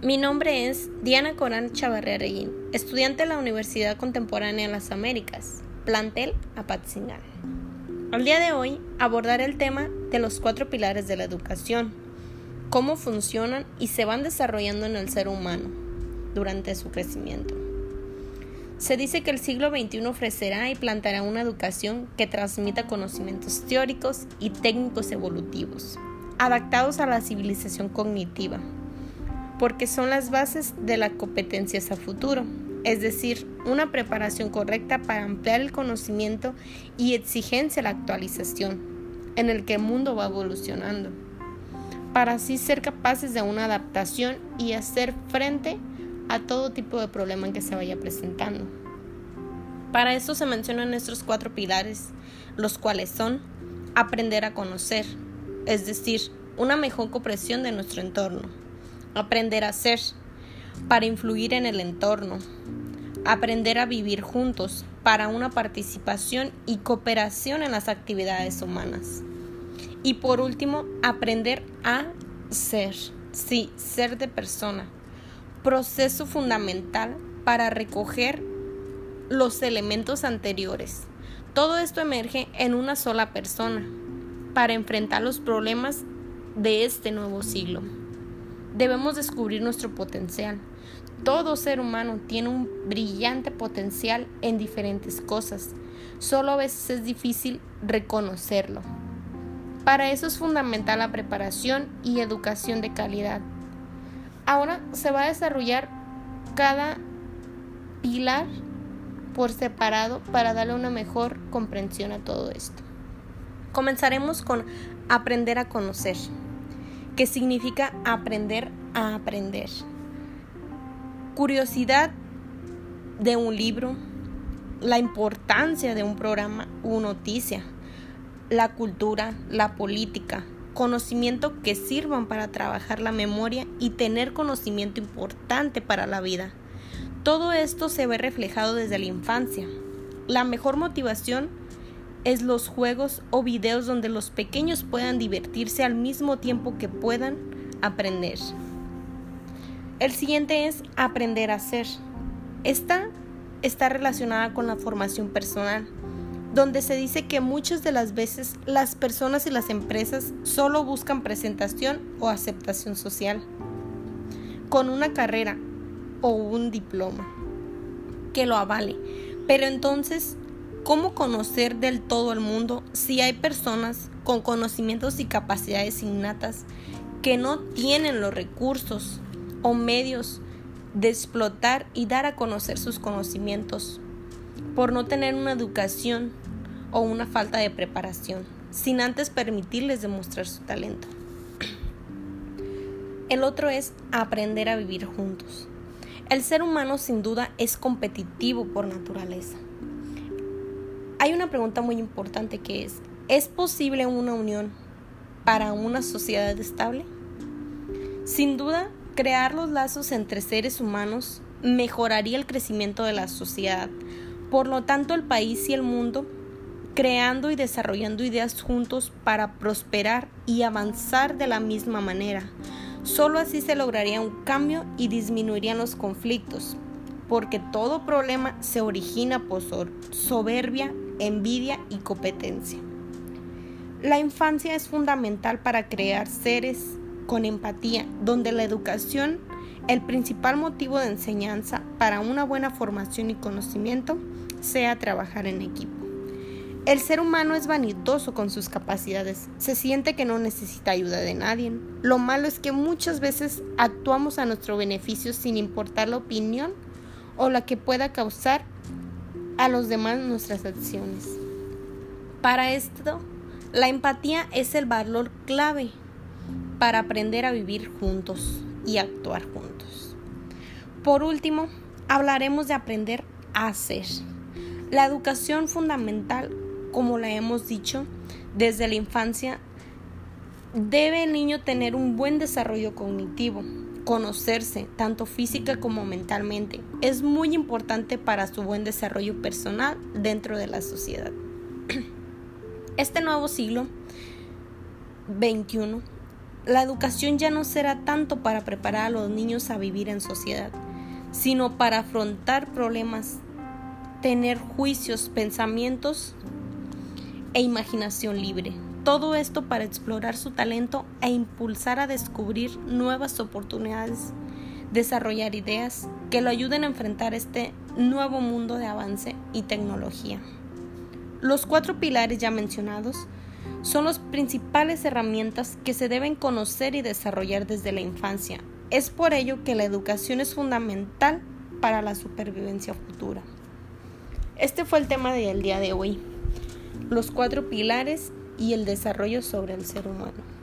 Mi nombre es Diana Corán Chavarría estudiante de la Universidad Contemporánea de las Américas, plantel Apatzingán. Al día de hoy abordaré el tema de los cuatro pilares de la educación, cómo funcionan y se van desarrollando en el ser humano durante su crecimiento. Se dice que el siglo XXI ofrecerá y plantará una educación que transmita conocimientos teóricos y técnicos evolutivos, adaptados a la civilización cognitiva, porque son las bases de la competencia a futuro, es decir, una preparación correcta para ampliar el conocimiento y exigencia la actualización en el que el mundo va evolucionando, para así ser capaces de una adaptación y hacer frente a todo tipo de problema que se vaya presentando. Para esto se mencionan nuestros cuatro pilares, los cuales son aprender a conocer, es decir, una mejor comprensión de nuestro entorno aprender a ser, para influir en el entorno, aprender a vivir juntos para una participación y cooperación en las actividades humanas. Y por último, aprender a ser, sí, ser de persona, proceso fundamental para recoger los elementos anteriores. Todo esto emerge en una sola persona para enfrentar los problemas de este nuevo siglo. Debemos descubrir nuestro potencial. Todo ser humano tiene un brillante potencial en diferentes cosas. Solo a veces es difícil reconocerlo. Para eso es fundamental la preparación y educación de calidad. Ahora se va a desarrollar cada pilar por separado para darle una mejor comprensión a todo esto. Comenzaremos con aprender a conocer que significa aprender a aprender. Curiosidad de un libro, la importancia de un programa u noticia, la cultura, la política, conocimiento que sirvan para trabajar la memoria y tener conocimiento importante para la vida. Todo esto se ve reflejado desde la infancia. La mejor motivación es los juegos o videos donde los pequeños puedan divertirse al mismo tiempo que puedan aprender. El siguiente es aprender a ser. Esta está relacionada con la formación personal, donde se dice que muchas de las veces las personas y las empresas solo buscan presentación o aceptación social, con una carrera o un diploma que lo avale. Pero entonces ¿Cómo conocer del todo el mundo si hay personas con conocimientos y capacidades innatas que no tienen los recursos o medios de explotar y dar a conocer sus conocimientos por no tener una educación o una falta de preparación, sin antes permitirles demostrar su talento? El otro es aprender a vivir juntos. El ser humano sin duda es competitivo por naturaleza hay una pregunta muy importante que es, ¿es posible una unión para una sociedad estable? Sin duda, crear los lazos entre seres humanos mejoraría el crecimiento de la sociedad. Por lo tanto, el país y el mundo creando y desarrollando ideas juntos para prosperar y avanzar de la misma manera. Solo así se lograría un cambio y disminuirían los conflictos, porque todo problema se origina por soberbia envidia y competencia. La infancia es fundamental para crear seres con empatía, donde la educación, el principal motivo de enseñanza para una buena formación y conocimiento, sea trabajar en equipo. El ser humano es vanidoso con sus capacidades, se siente que no necesita ayuda de nadie. Lo malo es que muchas veces actuamos a nuestro beneficio sin importar la opinión o la que pueda causar a los demás nuestras acciones. Para esto, la empatía es el valor clave para aprender a vivir juntos y actuar juntos. Por último, hablaremos de aprender a hacer. La educación fundamental, como la hemos dicho, desde la infancia, debe el niño tener un buen desarrollo cognitivo, conocerse, tanto física como mentalmente, es muy importante para su buen desarrollo personal dentro de la sociedad. Este nuevo siglo XXI la educación ya no será tanto para preparar a los niños a vivir en sociedad, sino para afrontar problemas, tener juicios, pensamientos e imaginación libre. Todo esto para explorar su talento e impulsar a descubrir nuevas oportunidades, desarrollar ideas que lo ayuden a enfrentar este nuevo mundo de avance y tecnología. Los cuatro pilares ya mencionados son las principales herramientas que se deben conocer y desarrollar desde la infancia. Es por ello que la educación es fundamental para la supervivencia futura. Este fue el tema del día de hoy, los cuatro pilares y el desarrollo sobre el ser humano.